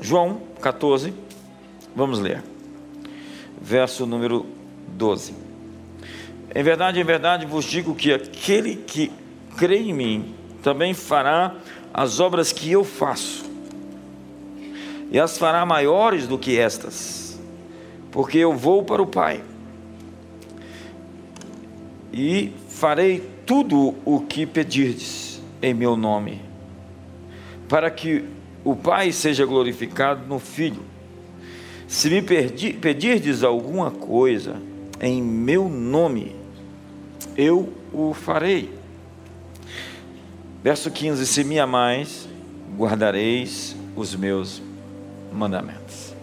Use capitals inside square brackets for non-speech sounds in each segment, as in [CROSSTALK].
João 14, vamos ler. Verso número 12. Em verdade, em verdade vos digo que aquele que crê em mim também fará as obras que eu faço, e as fará maiores do que estas, porque eu vou para o Pai, e farei tudo o que pedirdes em meu nome, para que o Pai seja glorificado no Filho. Se me pedirdes alguma coisa em meu nome, eu o farei. Verso 15: Se me amais, guardareis os meus mandamentos.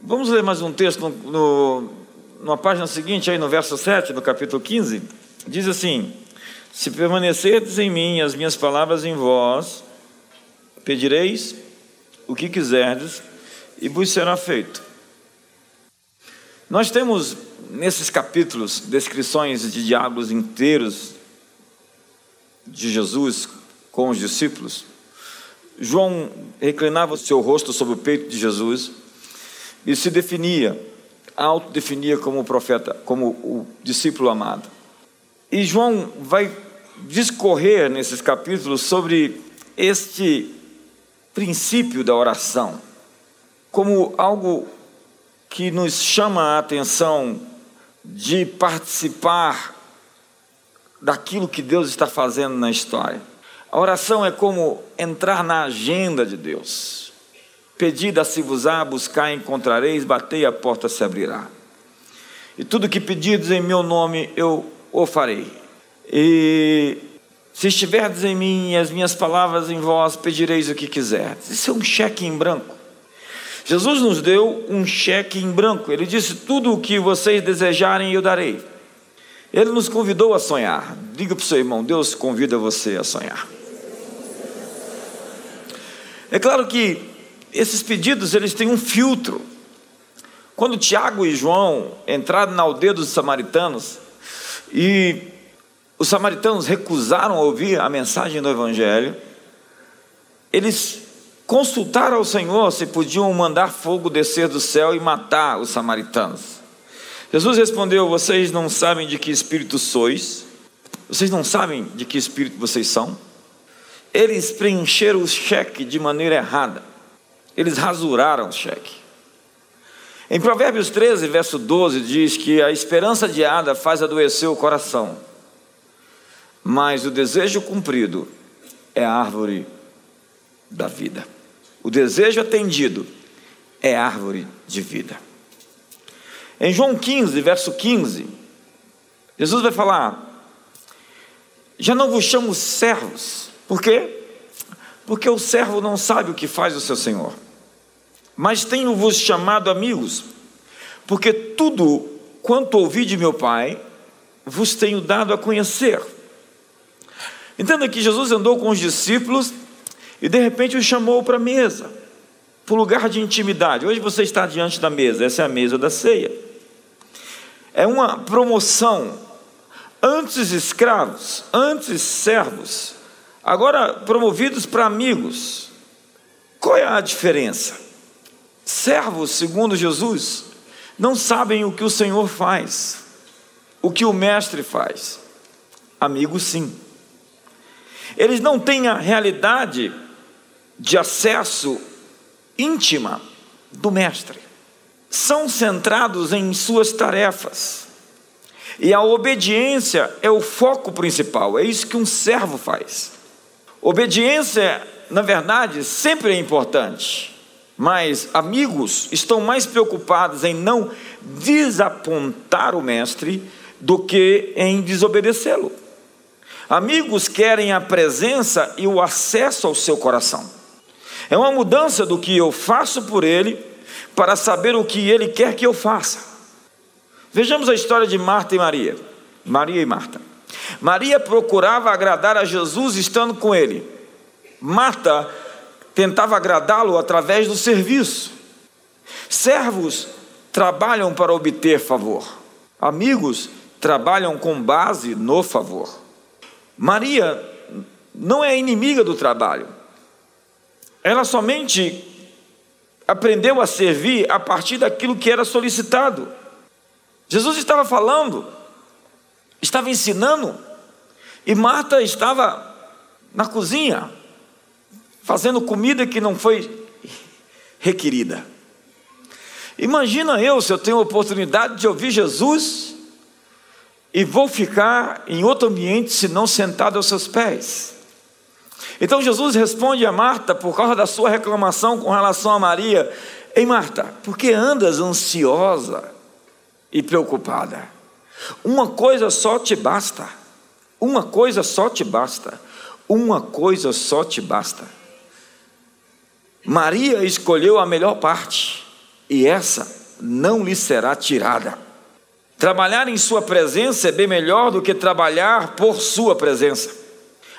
Vamos ler mais um texto no, no, numa página seguinte, aí no verso 7, no capítulo 15. Diz assim: Se permanecerdes em mim, as minhas palavras em vós, pedireis o que quiserdes e vos será feito. Nós temos nesses capítulos descrições de diálogos inteiros de Jesus com os discípulos. João reclinava o seu rosto sobre o peito de Jesus e se definia, autodefinia como profeta, como o discípulo amado. E João vai discorrer nesses capítulos sobre este princípio da oração, como algo que nos chama a atenção de participar daquilo que Deus está fazendo na história. A oração é como entrar na agenda de Deus. Pedida se vos há, buscar encontrareis, batei a porta se abrirá. E tudo que pedidos em meu nome eu o farei. E se estiverdes em mim e as minhas palavras em vós, pedireis o que quiserdes. Isso é um cheque em branco. Jesus nos deu um cheque em branco. Ele disse: Tudo o que vocês desejarem, eu darei. Ele nos convidou a sonhar. Diga para o seu irmão: Deus convida você a sonhar. É claro que esses pedidos eles têm um filtro. Quando Tiago e João entraram na aldeia dos samaritanos e os samaritanos recusaram ouvir a mensagem do Evangelho, eles consultaram ao Senhor se podiam mandar fogo descer do céu e matar os samaritanos. Jesus respondeu: Vocês não sabem de que espírito sois? Vocês não sabem de que espírito vocês são? Eles preencheram o cheque de maneira errada. Eles rasuraram o cheque. Em Provérbios 13, verso 12, diz que a esperança adiada faz adoecer o coração mas o desejo cumprido é a árvore da vida. O desejo atendido é árvore de vida. Em João 15, verso 15, Jesus vai falar: Já não vos chamo servos. Por quê? Porque o servo não sabe o que faz o seu senhor. Mas tenho-vos chamado amigos, porque tudo quanto ouvi de meu Pai, vos tenho dado a conhecer. Entenda que Jesus andou com os discípulos e de repente os chamou para a mesa, para o lugar de intimidade. Hoje você está diante da mesa, essa é a mesa da ceia. É uma promoção. Antes escravos, antes servos, agora promovidos para amigos. Qual é a diferença? Servos, segundo Jesus, não sabem o que o Senhor faz, o que o Mestre faz. Amigos, sim. Eles não têm a realidade de acesso íntima do Mestre. São centrados em suas tarefas. E a obediência é o foco principal, é isso que um servo faz. Obediência, na verdade, sempre é importante, mas amigos estão mais preocupados em não desapontar o Mestre do que em desobedecê-lo. Amigos querem a presença e o acesso ao seu coração. É uma mudança do que eu faço por ele para saber o que ele quer que eu faça. Vejamos a história de Marta e Maria. Maria e Marta. Maria procurava agradar a Jesus estando com ele. Marta tentava agradá-lo através do serviço. Servos trabalham para obter favor. Amigos trabalham com base no favor. Maria não é inimiga do trabalho. Ela somente aprendeu a servir a partir daquilo que era solicitado. Jesus estava falando, estava ensinando, e Marta estava na cozinha, fazendo comida que não foi requerida. Imagina eu se eu tenho a oportunidade de ouvir Jesus e vou ficar em outro ambiente se não sentado aos seus pés. Então Jesus responde a Marta por causa da sua reclamação com relação a Maria: Ei Marta, por que andas ansiosa e preocupada? Uma coisa só te basta. Uma coisa só te basta. Uma coisa só te basta. Maria escolheu a melhor parte, e essa não lhe será tirada. Trabalhar em Sua presença é bem melhor do que trabalhar por Sua presença.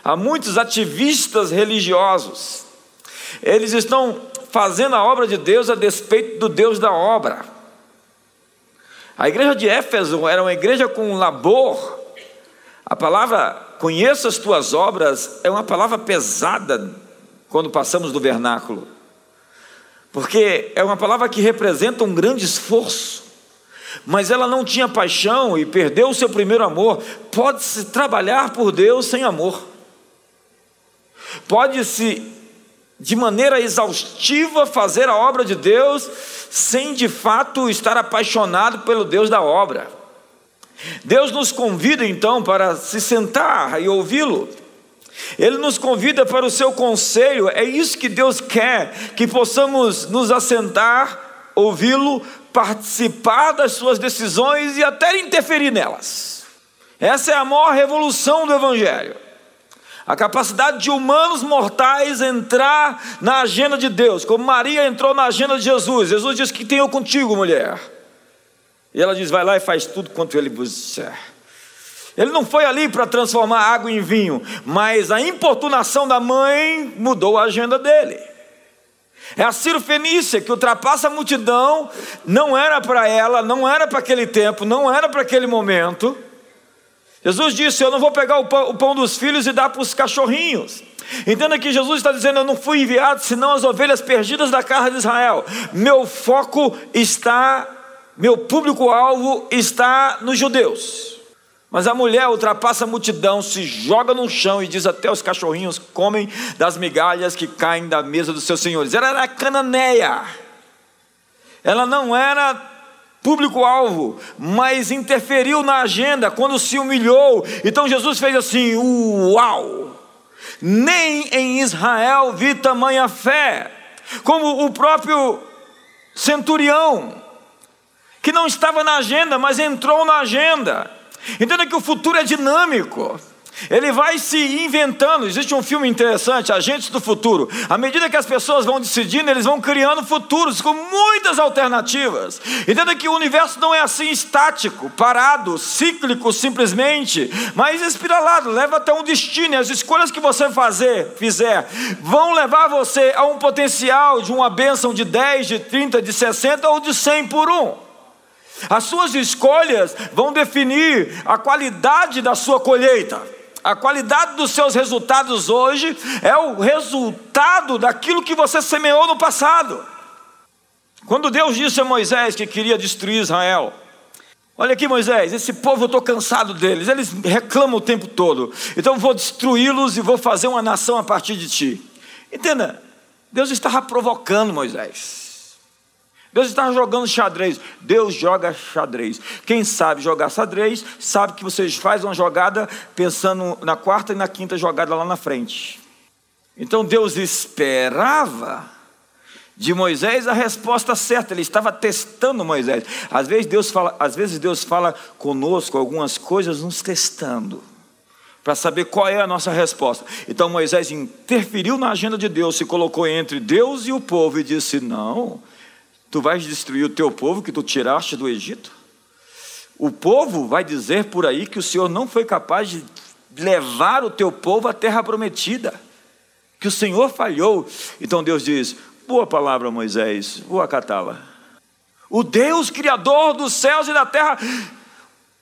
Há muitos ativistas religiosos, eles estão fazendo a obra de Deus a despeito do Deus da obra. A igreja de Éfeso era uma igreja com labor. A palavra conheça as tuas obras é uma palavra pesada quando passamos do vernáculo porque é uma palavra que representa um grande esforço, mas ela não tinha paixão e perdeu o seu primeiro amor. Pode-se trabalhar por Deus sem amor, pode-se, de maneira exaustiva, fazer a obra de Deus sem de fato estar apaixonado pelo Deus da obra. Deus nos convida então para se sentar e ouvi-lo. Ele nos convida para o seu conselho, é isso que Deus quer, que possamos nos assentar, ouvi-lo, participar das suas decisões e até interferir nelas. Essa é a maior revolução do Evangelho. A capacidade de humanos mortais entrar na agenda de Deus, como Maria entrou na agenda de Jesus. Jesus disse: Que tenho contigo, mulher. E ela diz: Vai lá e faz tudo quanto ele vos disser. Ele não foi ali para transformar água em vinho, mas a importunação da mãe mudou a agenda dele. É a Ciro Fenícia que ultrapassa a multidão, não era para ela, não era para aquele tempo, não era para aquele momento. Jesus disse: Eu não vou pegar o pão, o pão dos filhos e dar para os cachorrinhos. Entenda que Jesus está dizendo: Eu não fui enviado senão as ovelhas perdidas da casa de Israel. Meu foco está, meu público-alvo está nos judeus. Mas a mulher ultrapassa a multidão, se joga no chão e diz até os cachorrinhos comem das migalhas que caem da mesa dos seus senhores. Ela era cananeia. Ela não era público-alvo, mas interferiu na agenda quando se humilhou. Então Jesus fez assim: Uau! Nem em Israel vi tamanha fé, como o próprio centurião, que não estava na agenda, mas entrou na agenda. Entenda que o futuro é dinâmico. Ele vai se inventando. Existe um filme interessante, Agentes do Futuro. À medida que as pessoas vão decidindo, eles vão criando futuros com muitas alternativas. Entenda que o universo não é assim estático, parado, cíclico simplesmente, mas espiralado, leva até um destino. E as escolhas que você fazer, fizer vão levar você a um potencial de uma bênção de 10, de 30, de 60 ou de 100 por um. As suas escolhas vão definir a qualidade da sua colheita. A qualidade dos seus resultados hoje é o resultado daquilo que você semeou no passado. Quando Deus disse a Moisés que queria destruir Israel, olha aqui, Moisés, esse povo eu estou cansado deles, eles reclamam o tempo todo, então vou destruí-los e vou fazer uma nação a partir de ti. Entenda, Deus estava provocando Moisés. Deus está jogando xadrez. Deus joga xadrez. Quem sabe jogar xadrez, sabe que você faz uma jogada pensando na quarta e na quinta jogada lá na frente. Então Deus esperava de Moisés a resposta certa. Ele estava testando Moisés. Às vezes Deus fala, às vezes Deus fala conosco algumas coisas nos testando para saber qual é a nossa resposta. Então Moisés interferiu na agenda de Deus, se colocou entre Deus e o povo e disse: "Não, Tu vais destruir o teu povo que tu tiraste do Egito? O povo vai dizer por aí que o Senhor não foi capaz de levar o teu povo à terra prometida, que o Senhor falhou. Então Deus diz: Boa palavra, Moisés, vou acatá-la. O Deus Criador dos céus e da terra,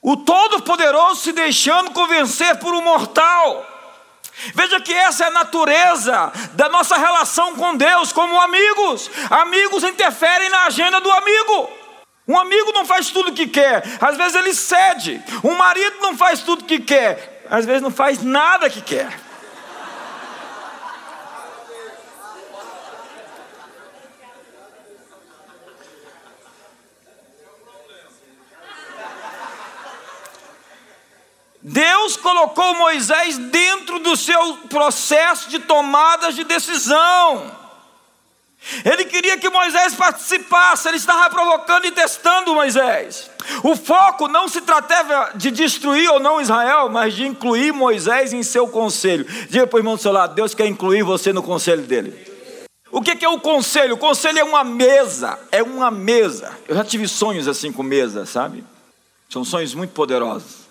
o Todo-Poderoso se deixando convencer por um mortal. Veja que essa é a natureza da nossa relação com Deus como amigos. Amigos interferem na agenda do amigo. Um amigo não faz tudo o que quer, às vezes ele cede. Um marido não faz tudo o que quer, às vezes não faz nada que quer. Deus colocou Moisés dentro do seu processo de tomadas de decisão. Ele queria que Moisés participasse, ele estava provocando e testando Moisés. O foco não se tratava de destruir ou não Israel, mas de incluir Moisés em seu conselho. Diga para o irmão do seu lado: Deus quer incluir você no conselho dele. O que é o conselho? O conselho é uma mesa, é uma mesa. Eu já tive sonhos assim com mesa, sabe? São sonhos muito poderosos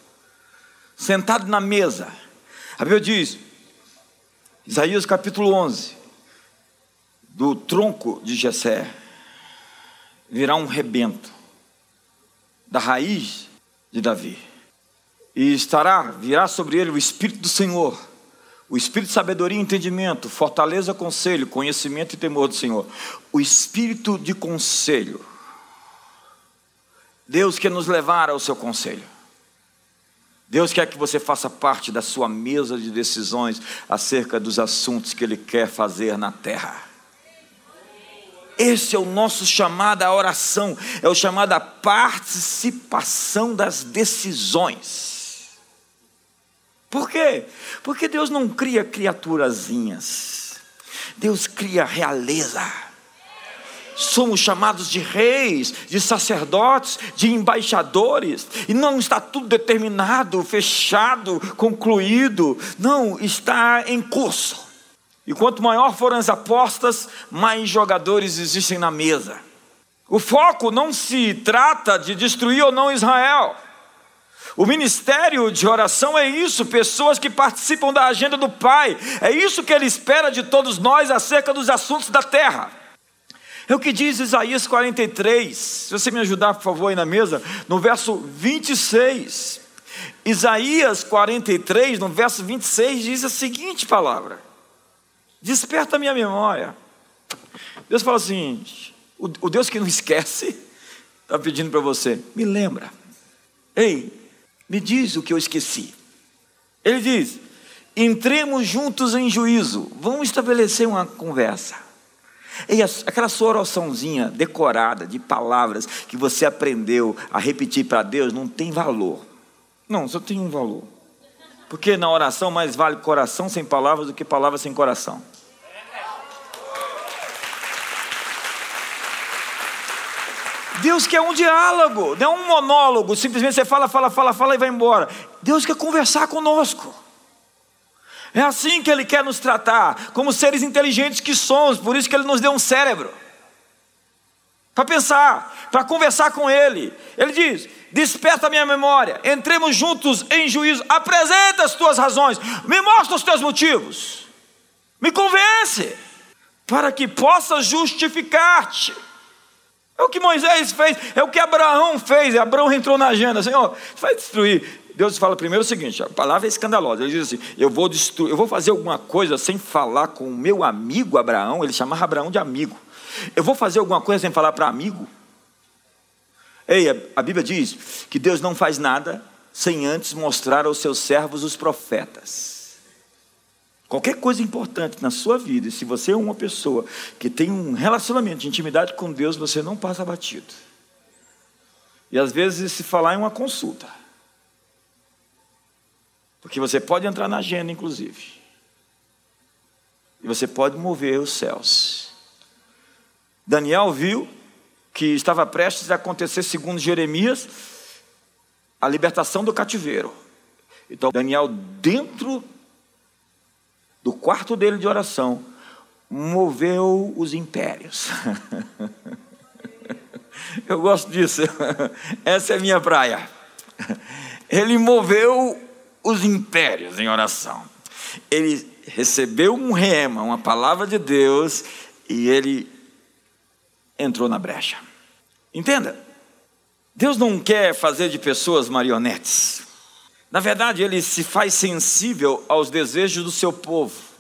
sentado na mesa. A Bíblia diz, Isaías capítulo 11, do tronco de Jessé virá um rebento da raiz de Davi. E estará, virá sobre ele o espírito do Senhor, o espírito de sabedoria e entendimento, fortaleza, conselho, conhecimento e temor do Senhor. O espírito de conselho. Deus quer nos levar ao seu conselho. Deus quer que você faça parte da sua mesa de decisões acerca dos assuntos que Ele quer fazer na terra. Esse é o nosso chamado à oração, é o chamado à participação das decisões. Por quê? Porque Deus não cria criaturazinhas, Deus cria realeza somos chamados de reis, de sacerdotes, de embaixadores, e não está tudo determinado, fechado, concluído, não, está em curso. E quanto maior forem as apostas, mais jogadores existem na mesa. O foco não se trata de destruir ou não Israel. O ministério de oração é isso, pessoas que participam da agenda do Pai. É isso que Ele espera de todos nós acerca dos assuntos da terra. É o que diz Isaías 43. Se você me ajudar, por favor, aí na mesa, no verso 26. Isaías 43, no verso 26, diz a seguinte palavra: Desperta a minha memória. Deus fala assim: o, Deus que não esquece, está pedindo para você, me lembra. Ei, me diz o que eu esqueci. Ele diz: entremos juntos em juízo, vamos estabelecer uma conversa. E aquela sua oraçãozinha decorada de palavras que você aprendeu a repetir para Deus não tem valor. Não, só tem um valor. Porque na oração mais vale coração sem palavras do que palavras sem coração. Deus quer um diálogo, não um monólogo, simplesmente você fala, fala, fala, fala e vai embora. Deus quer conversar conosco. É assim que Ele quer nos tratar, como seres inteligentes que somos, por isso que Ele nos deu um cérebro. Para pensar, para conversar com Ele. Ele diz: Desperta a minha memória, entremos juntos em juízo, apresenta as tuas razões, me mostra os teus motivos, me convence, para que possa justificar-te. É o que Moisés fez, é o que Abraão fez. Abraão entrou na agenda, Senhor, vai destruir Deus fala primeiro o seguinte: a palavra é escandalosa. Ele diz assim: eu vou destruir, eu vou fazer alguma coisa sem falar com o meu amigo Abraão. Ele chamava Abraão de amigo. Eu vou fazer alguma coisa sem falar para amigo. Ei, a Bíblia diz que Deus não faz nada sem antes mostrar aos seus servos os profetas. Qualquer coisa importante na sua vida, se você é uma pessoa que tem um relacionamento de intimidade com Deus, você não passa batido. E às vezes se falar é uma consulta. Porque você pode entrar na agenda, inclusive. E você pode mover os céus. Daniel viu que estava prestes a acontecer, segundo Jeremias, a libertação do cativeiro. Então, Daniel, dentro do quarto dele de oração, moveu os impérios. [LAUGHS] Eu gosto disso, [LAUGHS] essa é a minha praia. Ele moveu os impérios em oração. Ele recebeu um rema, uma palavra de Deus, e ele entrou na brecha. Entenda, Deus não quer fazer de pessoas marionetes. Na verdade, ele se faz sensível aos desejos do seu povo.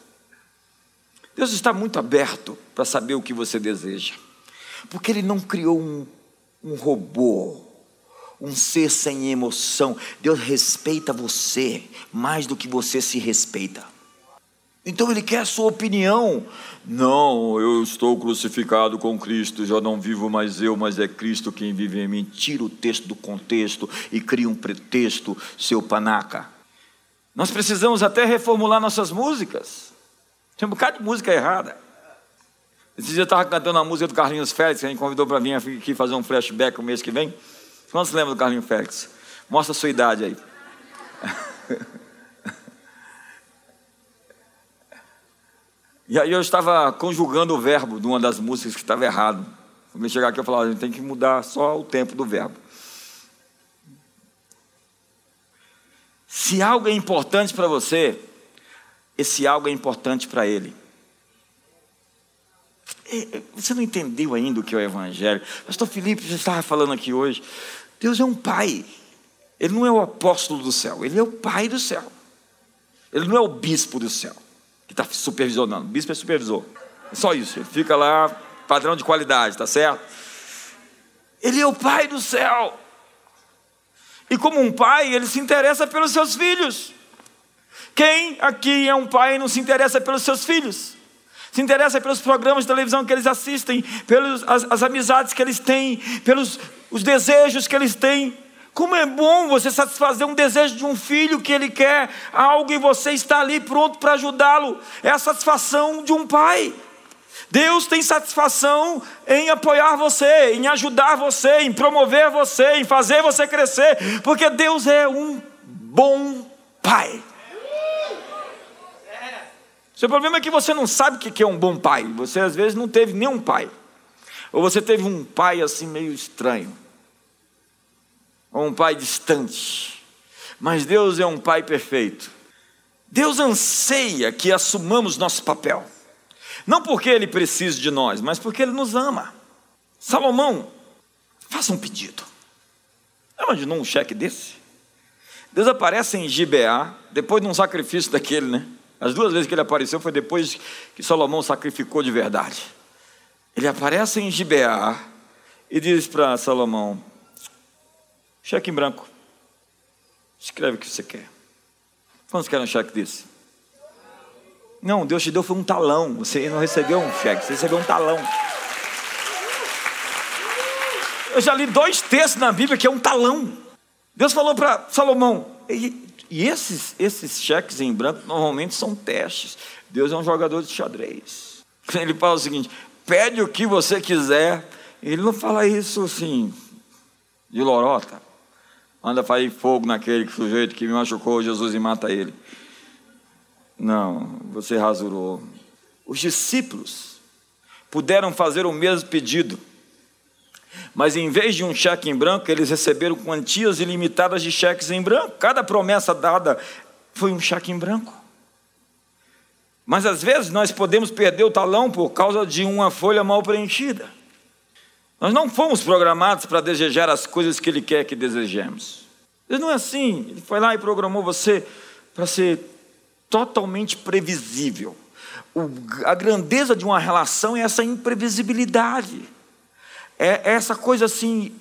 Deus está muito aberto para saber o que você deseja, porque Ele não criou um, um robô, um ser sem emoção. Deus respeita você mais do que você se respeita. Então ele quer a sua opinião. Não, eu estou crucificado com Cristo, já não vivo mais eu, mas é Cristo quem vive em mim. Tira o texto do contexto e cria um pretexto, seu panaca. Nós precisamos até reformular nossas músicas. Tem um bocado de música errada. Esse dia eu estava cantando a música do Carlinhos Félix, que a gente convidou para vir aqui fazer um flashback o mês que vem. Quantos lembram do Carlinhos Félix? Mostra a sua idade aí. [LAUGHS] E aí eu estava conjugando o verbo de uma das músicas que estava errado. Quando chegar aqui eu falava, a gente tem que mudar só o tempo do verbo. Se algo é importante para você, esse algo é importante para ele. Você não entendeu ainda o que é o Evangelho. Pastor Felipe já estava falando aqui hoje. Deus é um pai. Ele não é o apóstolo do céu, ele é o pai do céu. Ele não é o bispo do céu que está supervisionando. O bispo é supervisor. É só isso. Ele fica lá, padrão de qualidade, tá certo? Ele é o pai do céu. E como um pai, ele se interessa pelos seus filhos. Quem aqui é um pai e não se interessa pelos seus filhos? Se interessa pelos programas de televisão que eles assistem, pelas as, as amizades que eles têm, pelos os desejos que eles têm. Como é bom você satisfazer um desejo de um filho que ele quer algo e você está ali pronto para ajudá-lo. É a satisfação de um pai. Deus tem satisfação em apoiar você, em ajudar você, em promover você, em fazer você crescer, porque Deus é um bom pai. Seu problema é que você não sabe o que é um bom pai. Você às vezes não teve nenhum pai. Ou você teve um pai assim meio estranho ou um pai distante. Mas Deus é um pai perfeito. Deus anseia que assumamos nosso papel. Não porque ele precisa de nós, mas porque ele nos ama. Salomão, faça um pedido. Imaginou um cheque desse? Deus aparece em Gibeá, depois de um sacrifício daquele, né? As duas vezes que ele apareceu foi depois que Salomão sacrificou de verdade. Ele aparece em Gibeá e diz para Salomão: Cheque em branco. Escreve o que você quer. Quantos querem um cheque desse? Não, Deus te deu foi um talão. Você não recebeu um cheque, você recebeu um talão. Eu já li dois textos na Bíblia que é um talão. Deus falou para Salomão, e, esses, esses cheques em branco normalmente são testes. Deus é um jogador de xadrez. Ele fala o seguinte: pede o que você quiser. Ele não fala isso assim, de lorota. Manda fazer fogo naquele sujeito que me machucou, Jesus e mata ele. Não, você rasurou. Os discípulos puderam fazer o mesmo pedido, mas em vez de um cheque em branco, eles receberam quantias ilimitadas de cheques em branco. Cada promessa dada foi um cheque em branco. Mas às vezes nós podemos perder o talão por causa de uma folha mal preenchida. Nós não fomos programados para desejar as coisas que Ele quer que desejemos. Ele não é assim. Ele foi lá e programou você para ser totalmente previsível. O, a grandeza de uma relação é essa imprevisibilidade. É, é essa coisa assim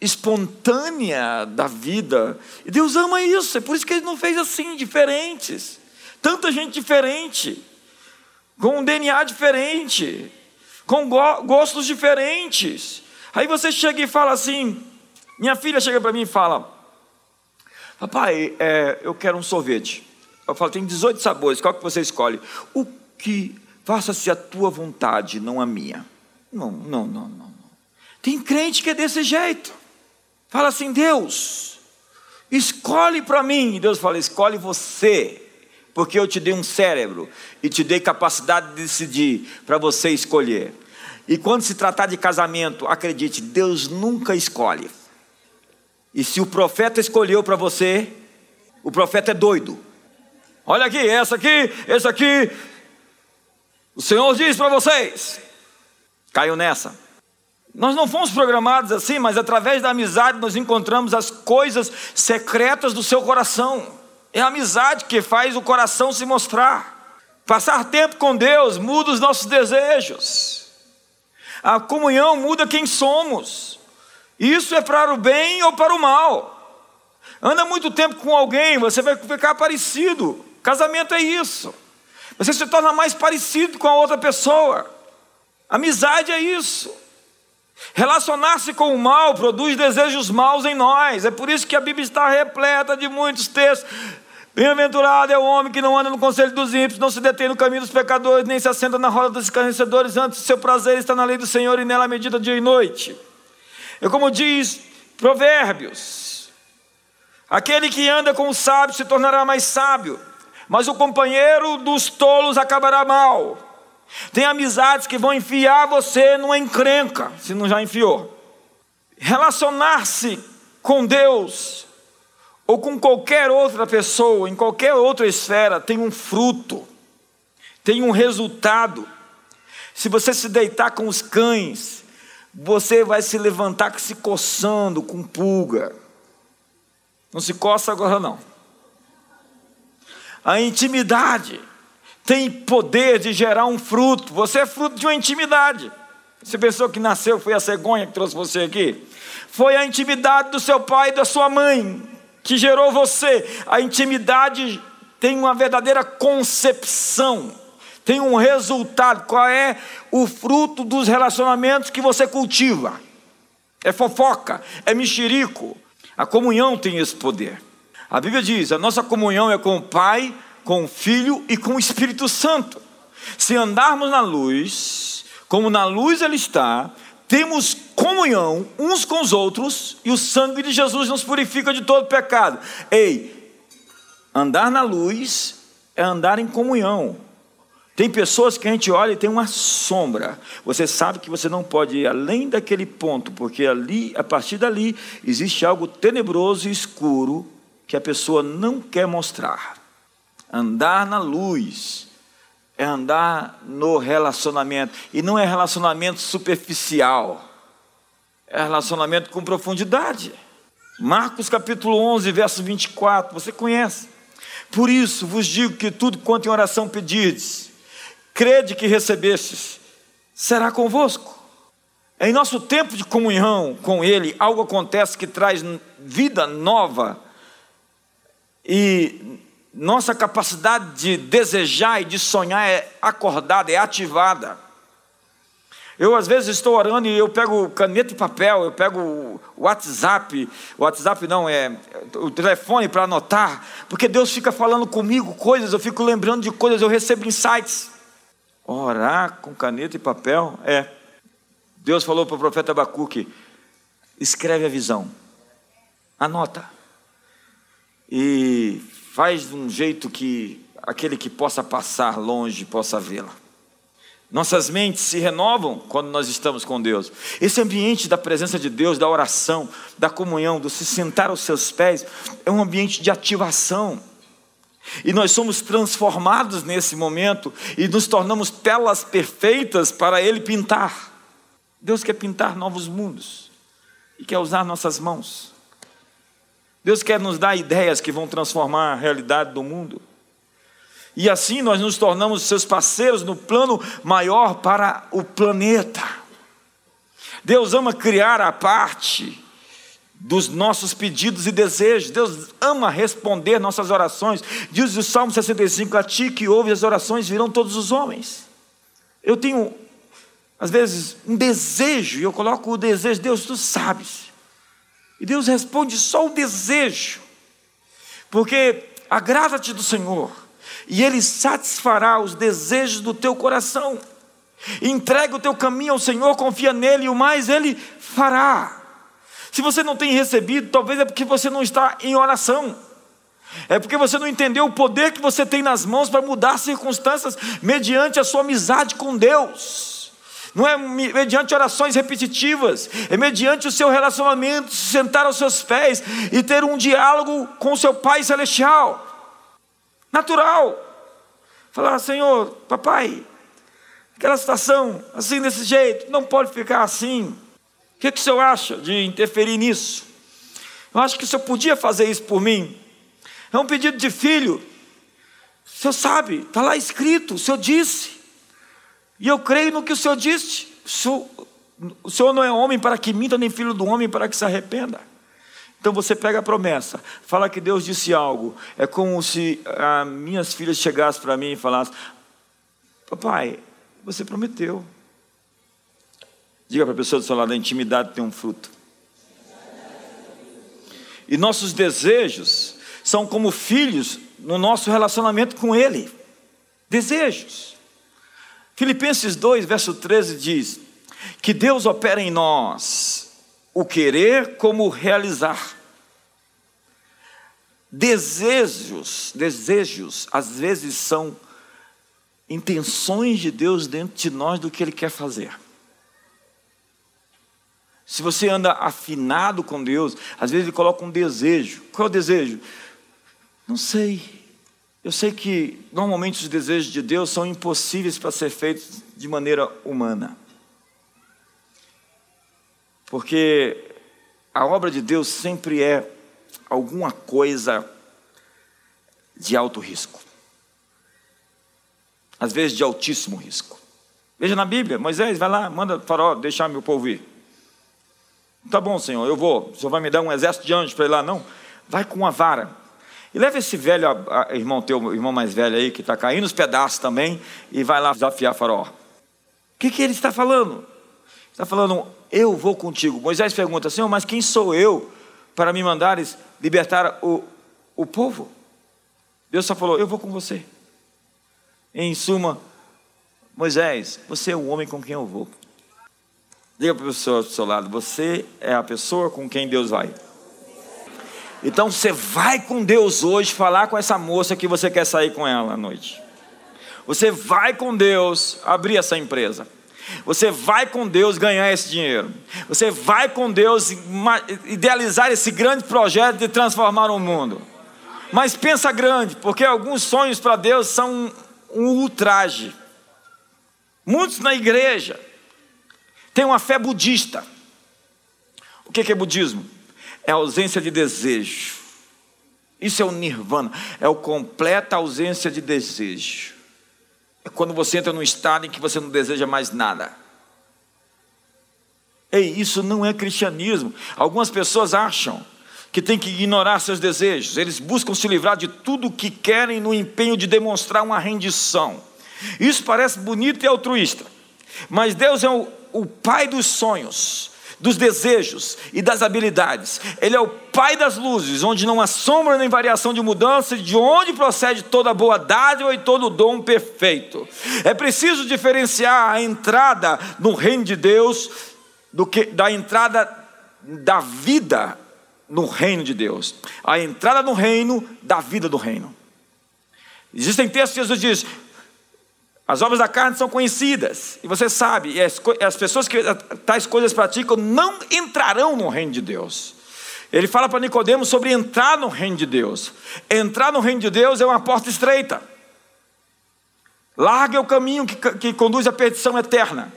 espontânea da vida. E Deus ama isso. É por isso que Ele não fez assim, diferentes. Tanta gente diferente, com um DNA diferente, com go gostos diferentes. Aí você chega e fala assim: minha filha chega para mim e fala, papai, é, eu quero um sorvete. Eu falo, tem 18 sabores, qual que você escolhe? O que faça-se a tua vontade, não a minha. Não, não, não, não. Tem crente que é desse jeito. Fala assim, Deus, escolhe para mim. E Deus fala, escolhe você, porque eu te dei um cérebro e te dei capacidade de decidir para você escolher. E quando se tratar de casamento, acredite, Deus nunca escolhe. E se o profeta escolheu para você, o profeta é doido. Olha aqui, essa aqui, esse aqui. O Senhor diz para vocês. Caiu nessa. Nós não fomos programados assim, mas através da amizade nós encontramos as coisas secretas do seu coração. É a amizade que faz o coração se mostrar. Passar tempo com Deus muda os nossos desejos. A comunhão muda quem somos. Isso é para o bem ou para o mal. Anda muito tempo com alguém, você vai ficar parecido. Casamento é isso. Você se torna mais parecido com a outra pessoa. Amizade é isso. Relacionar-se com o mal produz desejos maus em nós. É por isso que a Bíblia está repleta de muitos textos. Bem-aventurado é o homem que não anda no conselho dos ímpios, não se detém no caminho dos pecadores, nem se assenta na roda dos escarnecedores, antes o seu prazer está na lei do Senhor e nela medida dia e noite. É como diz Provérbios: aquele que anda com o sábio se tornará mais sábio, mas o companheiro dos tolos acabará mal. Tem amizades que vão enfiar você numa encrenca, se não já enfiou. Relacionar-se com Deus ou com qualquer outra pessoa, em qualquer outra esfera, tem um fruto, tem um resultado. Se você se deitar com os cães, você vai se levantar se coçando com pulga. Não se coça agora não. A intimidade tem poder de gerar um fruto. Você é fruto de uma intimidade. Você pensou que nasceu, foi a cegonha que trouxe você aqui? Foi a intimidade do seu pai e da sua mãe que gerou você. A intimidade tem uma verdadeira concepção, tem um resultado. Qual é o fruto dos relacionamentos que você cultiva? É fofoca, é mexerico. A comunhão tem esse poder. A Bíblia diz: a nossa comunhão é com o Pai, com o Filho e com o Espírito Santo. Se andarmos na luz, como na luz Ele está, temos comunhão uns com os outros e o sangue de Jesus nos purifica de todo pecado. Ei, andar na luz é andar em comunhão. Tem pessoas que a gente olha e tem uma sombra. Você sabe que você não pode ir além daquele ponto, porque ali, a partir dali, existe algo tenebroso e escuro que a pessoa não quer mostrar. Andar na luz é andar no relacionamento. E não é relacionamento superficial, é relacionamento com profundidade. Marcos capítulo 11, verso 24, você conhece. Por isso vos digo que tudo quanto em oração pedirdes, crede que recebestes, será convosco. Em nosso tempo de comunhão com Ele, algo acontece que traz vida nova e nossa capacidade de desejar e de sonhar é acordada, é ativada. Eu às vezes estou orando e eu pego caneta e papel, eu pego o WhatsApp, o WhatsApp não é o telefone para anotar, porque Deus fica falando comigo coisas, eu fico lembrando de coisas, eu recebo insights. Orar com caneta e papel é. Deus falou para o profeta Abacuque: escreve a visão, anota. E faz de um jeito que aquele que possa passar longe possa vê-la. Nossas mentes se renovam quando nós estamos com Deus. Esse ambiente da presença de Deus, da oração, da comunhão, do se sentar aos seus pés, é um ambiente de ativação. E nós somos transformados nesse momento e nos tornamos telas perfeitas para Ele pintar. Deus quer pintar novos mundos e quer usar nossas mãos. Deus quer nos dar ideias que vão transformar a realidade do mundo. E assim nós nos tornamos seus parceiros no plano maior para o planeta. Deus ama criar a parte dos nossos pedidos e desejos. Deus ama responder nossas orações. Diz o Salmo 65: A ti que ouve as orações virão todos os homens. Eu tenho, às vezes, um desejo, e eu coloco o desejo, Deus, tu sabes. E Deus responde só o desejo, porque agrada-te do Senhor, e Ele satisfará os desejos do teu coração. Entrega o teu caminho ao Senhor, confia nele, e o mais Ele fará. Se você não tem recebido, talvez é porque você não está em oração. É porque você não entendeu o poder que você tem nas mãos para mudar circunstâncias mediante a sua amizade com Deus não é mediante orações repetitivas, é mediante o seu relacionamento, se sentar aos seus pés e ter um diálogo com o seu Pai Celestial. Natural. Falar, Senhor, papai, aquela situação, assim desse jeito, não pode ficar assim. O que, que o senhor acha de interferir nisso? Eu acho que o senhor podia fazer isso por mim. É um pedido de filho. O senhor sabe, está lá escrito, o senhor disse. E eu creio no que o senhor disse. O senhor, não é homem para que minta, nem filho do homem para que se arrependa. Então você pega a promessa, fala que Deus disse algo. É como se ah, minhas filhas chegassem para mim e falassem: Papai, você prometeu. Diga para a pessoa do seu lado: a intimidade tem um fruto. E nossos desejos são como filhos no nosso relacionamento com Ele. Desejos. Filipenses 2, verso 13 diz: Que Deus opera em nós o querer como o realizar. Desejos, desejos, às vezes são intenções de Deus dentro de nós do que Ele quer fazer. Se você anda afinado com Deus, às vezes Ele coloca um desejo. Qual é o desejo? Não sei. Eu sei que normalmente os desejos de Deus são impossíveis para ser feitos de maneira humana. Porque a obra de Deus sempre é alguma coisa de alto risco. Às vezes de altíssimo risco. Veja na Bíblia, Moisés, vai lá, manda farol deixar meu povo ir. Tá bom, Senhor, eu vou. O Senhor vai me dar um exército de anjos para ir lá? Não. Vai com uma vara. E leva esse velho irmão teu, irmão mais velho aí, que está caindo os pedaços também, e vai lá desafiar Faraó. O que, que ele está falando? Está falando, eu vou contigo. Moisés pergunta, Senhor, mas quem sou eu para me mandares libertar o, o povo? Deus só falou, eu vou com você. Em suma, Moisés, você é o homem com quem eu vou. Diga para a pessoa do seu lado, você é a pessoa com quem Deus vai. Então você vai com Deus hoje falar com essa moça que você quer sair com ela à noite. Você vai com Deus abrir essa empresa. Você vai com Deus ganhar esse dinheiro. Você vai com Deus idealizar esse grande projeto de transformar o mundo. Mas pensa grande, porque alguns sonhos para Deus são um ultraje. Muitos na igreja têm uma fé budista. O que é budismo? É a ausência de desejo. Isso é o nirvana, é a completa ausência de desejo. É quando você entra num estado em que você não deseja mais nada. Ei, isso não é cristianismo. Algumas pessoas acham que tem que ignorar seus desejos. Eles buscam se livrar de tudo o que querem no empenho de demonstrar uma rendição. Isso parece bonito e altruísta. Mas Deus é o, o pai dos sonhos dos desejos e das habilidades. Ele é o Pai das luzes, onde não há sombra nem variação de mudança, de onde procede toda boa dádiva e todo dom perfeito. É preciso diferenciar a entrada no reino de Deus do que da entrada da vida no reino de Deus. A entrada no reino da vida do reino. Existem textos que Jesus diz: as obras da carne são conhecidas, e você sabe, e as, as pessoas que tais coisas praticam não entrarão no reino de Deus. Ele fala para Nicodemos sobre entrar no reino de Deus. Entrar no reino de Deus é uma porta estreita. Larga o caminho que, que conduz à perdição eterna.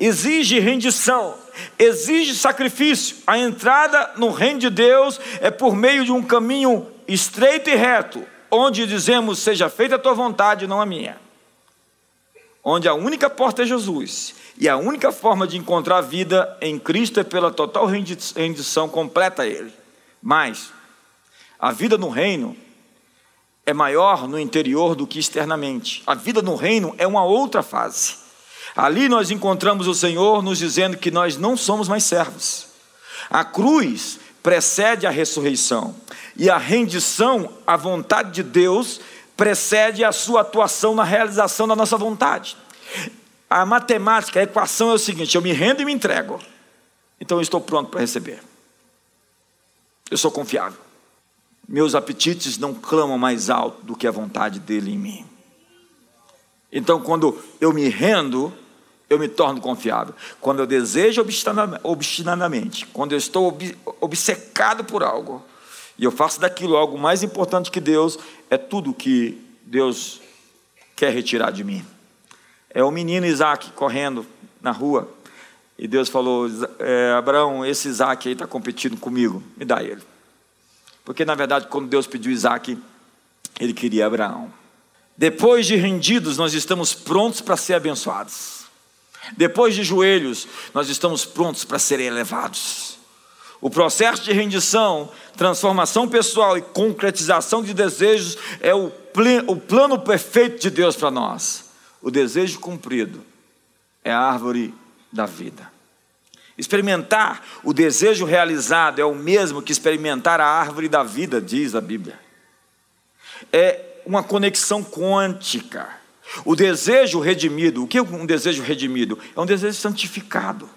Exige rendição, exige sacrifício. A entrada no reino de Deus é por meio de um caminho estreito e reto, onde dizemos: Seja feita a tua vontade, não a minha onde a única porta é Jesus, e a única forma de encontrar vida em Cristo é pela total rendição completa a Ele. Mas a vida no reino é maior no interior do que externamente. A vida no reino é uma outra fase. Ali nós encontramos o Senhor nos dizendo que nós não somos mais servos. A cruz precede a ressurreição, e a rendição à vontade de Deus precede a sua atuação na realização da nossa vontade. A matemática, a equação é o seguinte: eu me rendo e me entrego. Então eu estou pronto para receber. Eu sou confiável. Meus apetites não clamam mais alto do que a vontade dele em mim. Então, quando eu me rendo, eu me torno confiável. Quando eu desejo obstinadamente, quando eu estou obcecado por algo, e eu faço daquilo algo mais importante que Deus, é tudo que Deus quer retirar de mim. É o menino Isaac correndo na rua, e Deus falou: é, Abraão, esse Isaac aí está competindo comigo, me dá ele. Porque na verdade, quando Deus pediu Isaac, ele queria Abraão. Depois de rendidos, nós estamos prontos para ser abençoados. Depois de joelhos, nós estamos prontos para ser elevados. O processo de rendição, transformação pessoal e concretização de desejos é o, o plano perfeito de Deus para nós. O desejo cumprido é a árvore da vida. Experimentar o desejo realizado é o mesmo que experimentar a árvore da vida, diz a Bíblia. É uma conexão quântica. O desejo redimido, o que é um desejo redimido? É um desejo santificado,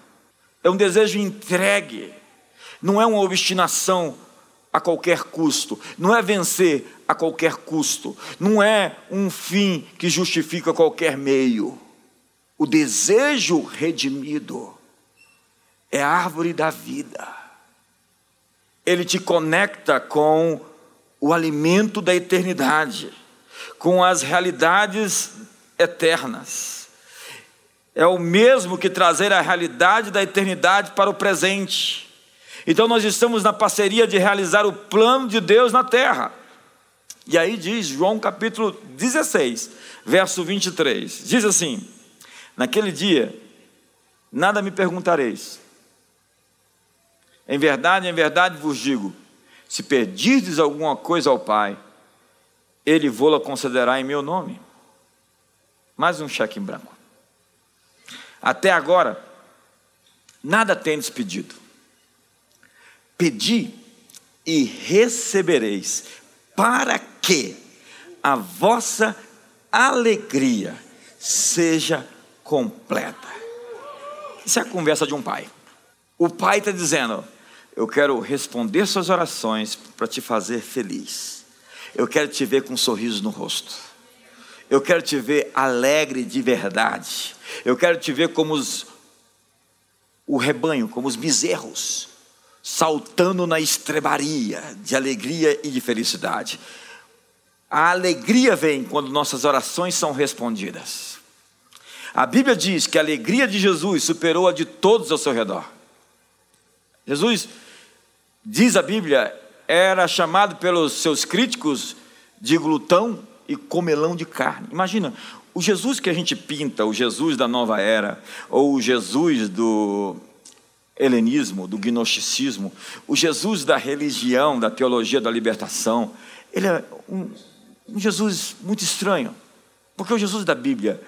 é um desejo entregue, não é uma obstinação a qualquer custo, não é vencer a qualquer custo, não é um fim que justifica qualquer meio. O desejo redimido é a árvore da vida. Ele te conecta com o alimento da eternidade, com as realidades eternas. É o mesmo que trazer a realidade da eternidade para o presente. Então nós estamos na parceria de realizar o plano de Deus na terra. E aí diz João capítulo 16, verso 23. Diz assim: Naquele dia, nada me perguntareis. Em verdade, em verdade vos digo: se pedirdes alguma coisa ao Pai, Ele vou-la concederá em meu nome. Mais um cheque em branco. Até agora, nada tendes pedido. Pedi e recebereis, para que a vossa alegria seja completa. Isso é a conversa de um pai. O pai está dizendo: Eu quero responder suas orações para te fazer feliz. Eu quero te ver com um sorriso no rosto. Eu quero te ver alegre de verdade. Eu quero te ver como os, o rebanho, como os bezerros, saltando na estrebaria de alegria e de felicidade. A alegria vem quando nossas orações são respondidas. A Bíblia diz que a alegria de Jesus superou a de todos ao seu redor. Jesus, diz a Bíblia, era chamado pelos seus críticos de glutão e comelão de carne. Imagina, o Jesus que a gente pinta, o Jesus da nova era, ou o Jesus do helenismo, do gnosticismo, o Jesus da religião, da teologia da libertação, ele é um, um Jesus muito estranho, porque o Jesus da Bíblia,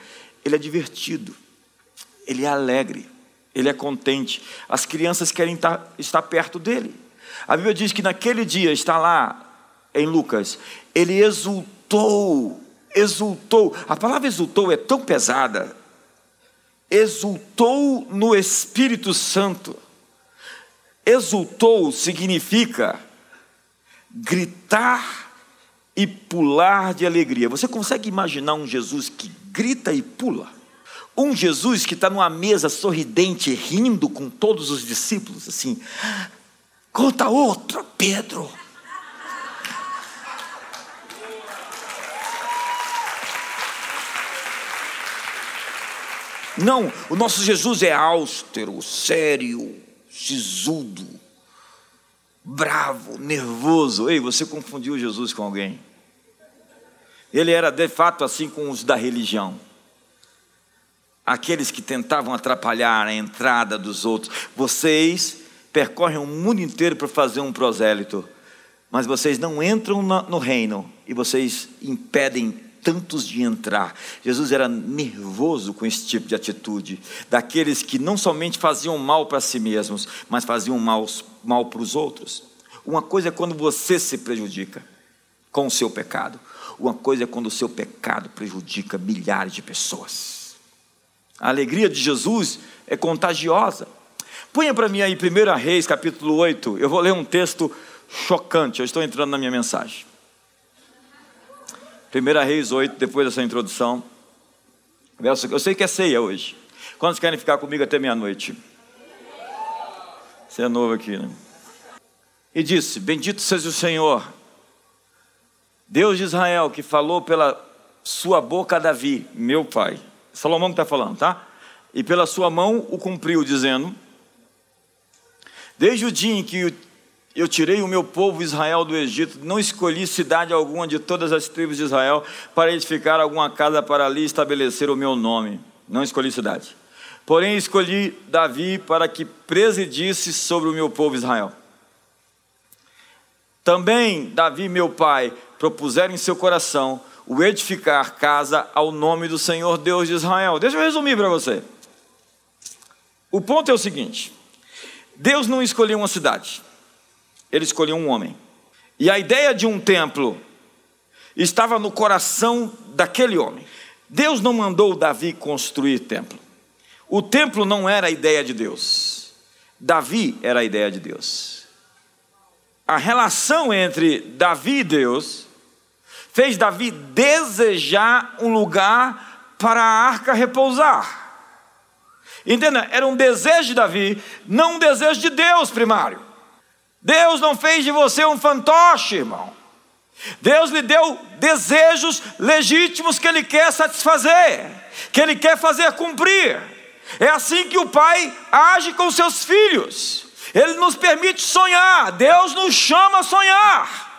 ele é divertido, ele é alegre, ele é contente. As crianças querem estar, estar perto dele. A Bíblia diz que naquele dia, está lá em Lucas, ele exultou, exultou. A palavra exultou é tão pesada. Exultou no Espírito Santo. Exultou significa gritar e pular de alegria. Você consegue imaginar um Jesus que grita e pula? Um Jesus que está numa mesa sorridente, rindo com todos os discípulos, assim, conta outra, Pedro. Não, o nosso Jesus é austero, sério, sisudo, bravo, nervoso. Ei, você confundiu Jesus com alguém? Ele era de fato assim com os da religião aqueles que tentavam atrapalhar a entrada dos outros. Vocês percorrem o mundo inteiro para fazer um prosélito, mas vocês não entram no reino e vocês impedem tantos de entrar. Jesus era nervoso com esse tipo de atitude, daqueles que não somente faziam mal para si mesmos, mas faziam mal, mal para os outros. Uma coisa é quando você se prejudica com o seu pecado, uma coisa é quando o seu pecado prejudica milhares de pessoas. A alegria de Jesus é contagiosa. Ponha para mim aí 1 Reis, capítulo 8. Eu vou ler um texto chocante. Eu estou entrando na minha mensagem. 1 Reis 8, depois dessa introdução. Eu sei que é ceia hoje. Quantos querem ficar comigo até meia-noite? Você é novo aqui, né? E disse: Bendito seja o Senhor, Deus de Israel, que falou pela sua boca a Davi, meu pai Salomão que está falando, tá? E pela sua mão o cumpriu, dizendo: Desde o dia em que Eu tirei o meu povo Israel do Egito, não escolhi cidade alguma de todas as tribos de Israel para edificar alguma casa para ali estabelecer o meu nome. Não escolhi cidade. Porém, escolhi Davi para que presidisse sobre o meu povo Israel. Também Davi, meu pai, propuseram em seu coração o edificar casa ao nome do Senhor Deus de Israel. Deixa eu resumir para você. O ponto é o seguinte: Deus não escolheu uma cidade, ele escolheu um homem. E a ideia de um templo estava no coração daquele homem. Deus não mandou Davi construir templo. O templo não era a ideia de Deus. Davi era a ideia de Deus. A relação entre Davi e Deus fez Davi desejar um lugar para a arca repousar. Entenda? Era um desejo de Davi, não um desejo de Deus primário. Deus não fez de você um fantoche, irmão. Deus lhe deu desejos legítimos que Ele quer satisfazer, que Ele quer fazer cumprir. É assim que o Pai age com seus filhos. Ele nos permite sonhar, Deus nos chama a sonhar.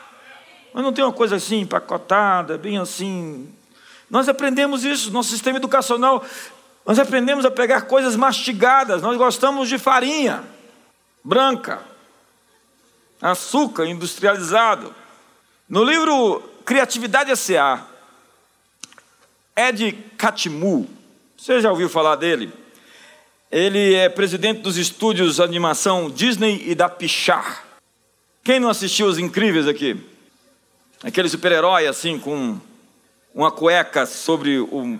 Mas não tem uma coisa assim empacotada, bem assim. Nós aprendemos isso, nosso sistema educacional, nós aprendemos a pegar coisas mastigadas, nós gostamos de farinha branca, açúcar industrializado. No livro Criatividade S.A., Ed Catmull, você já ouviu falar dele? Ele é presidente dos estúdios de animação Disney e da Pixar. Quem não assistiu Os Incríveis aqui? Aquele super-herói assim com uma cueca sobre o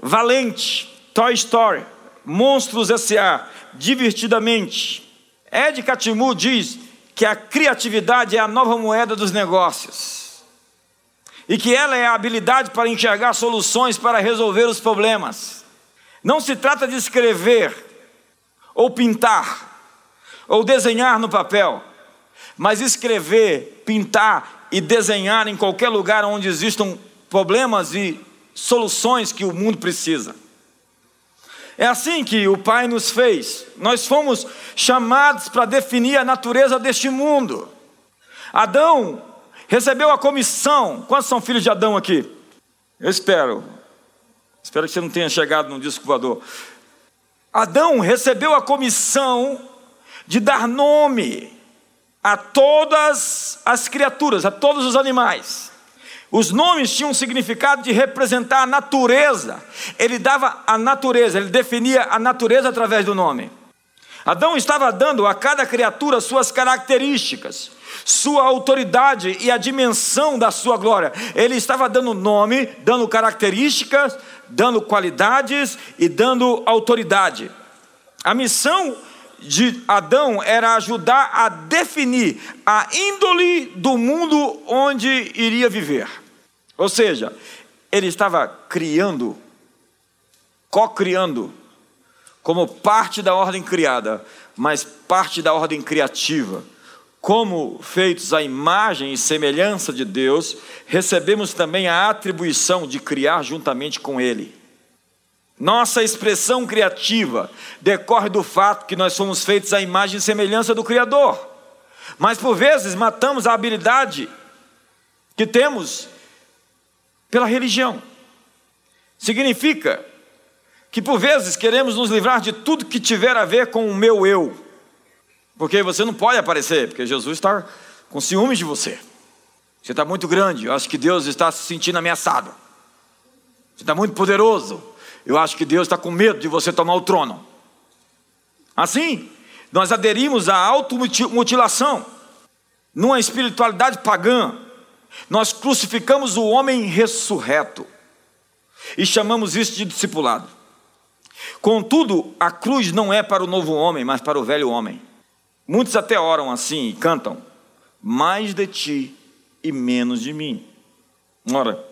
Valente, Toy Story, Monstros S.A., Divertidamente. Ed Catmull diz que a criatividade é a nova moeda dos negócios. E que ela é a habilidade para enxergar soluções para resolver os problemas. Não se trata de escrever, ou pintar, ou desenhar no papel, mas escrever, pintar e desenhar em qualquer lugar onde existam problemas e soluções que o mundo precisa. É assim que o Pai nos fez. Nós fomos chamados para definir a natureza deste mundo. Adão recebeu a comissão. Quantos são filhos de Adão aqui? Eu espero. Espero que você não tenha chegado no disco voador. Adão recebeu a comissão de dar nome a todas as criaturas, a todos os animais. Os nomes tinham significado de representar a natureza. Ele dava a natureza, ele definia a natureza através do nome. Adão estava dando a cada criatura suas características, sua autoridade e a dimensão da sua glória. Ele estava dando nome, dando características, dando qualidades e dando autoridade. A missão de Adão era ajudar a definir a índole do mundo onde iria viver. Ou seja, ele estava criando, co-criando, como parte da ordem criada, mas parte da ordem criativa. Como feitos à imagem e semelhança de Deus, recebemos também a atribuição de criar juntamente com Ele. Nossa expressão criativa decorre do fato que nós somos feitos à imagem e semelhança do Criador. Mas por vezes matamos a habilidade que temos pela religião. Significa que por vezes queremos nos livrar de tudo que tiver a ver com o meu eu. Porque você não pode aparecer, porque Jesus está com ciúmes de você. Você está muito grande, eu acho que Deus está se sentindo ameaçado. Você está muito poderoso, eu acho que Deus está com medo de você tomar o trono. Assim, nós aderimos à automutilação, numa espiritualidade pagã. Nós crucificamos o homem ressurreto e chamamos isso de discipulado. Contudo, a cruz não é para o novo homem, mas para o velho homem. Muitos até oram assim e cantam: mais de ti e menos de mim. Ora,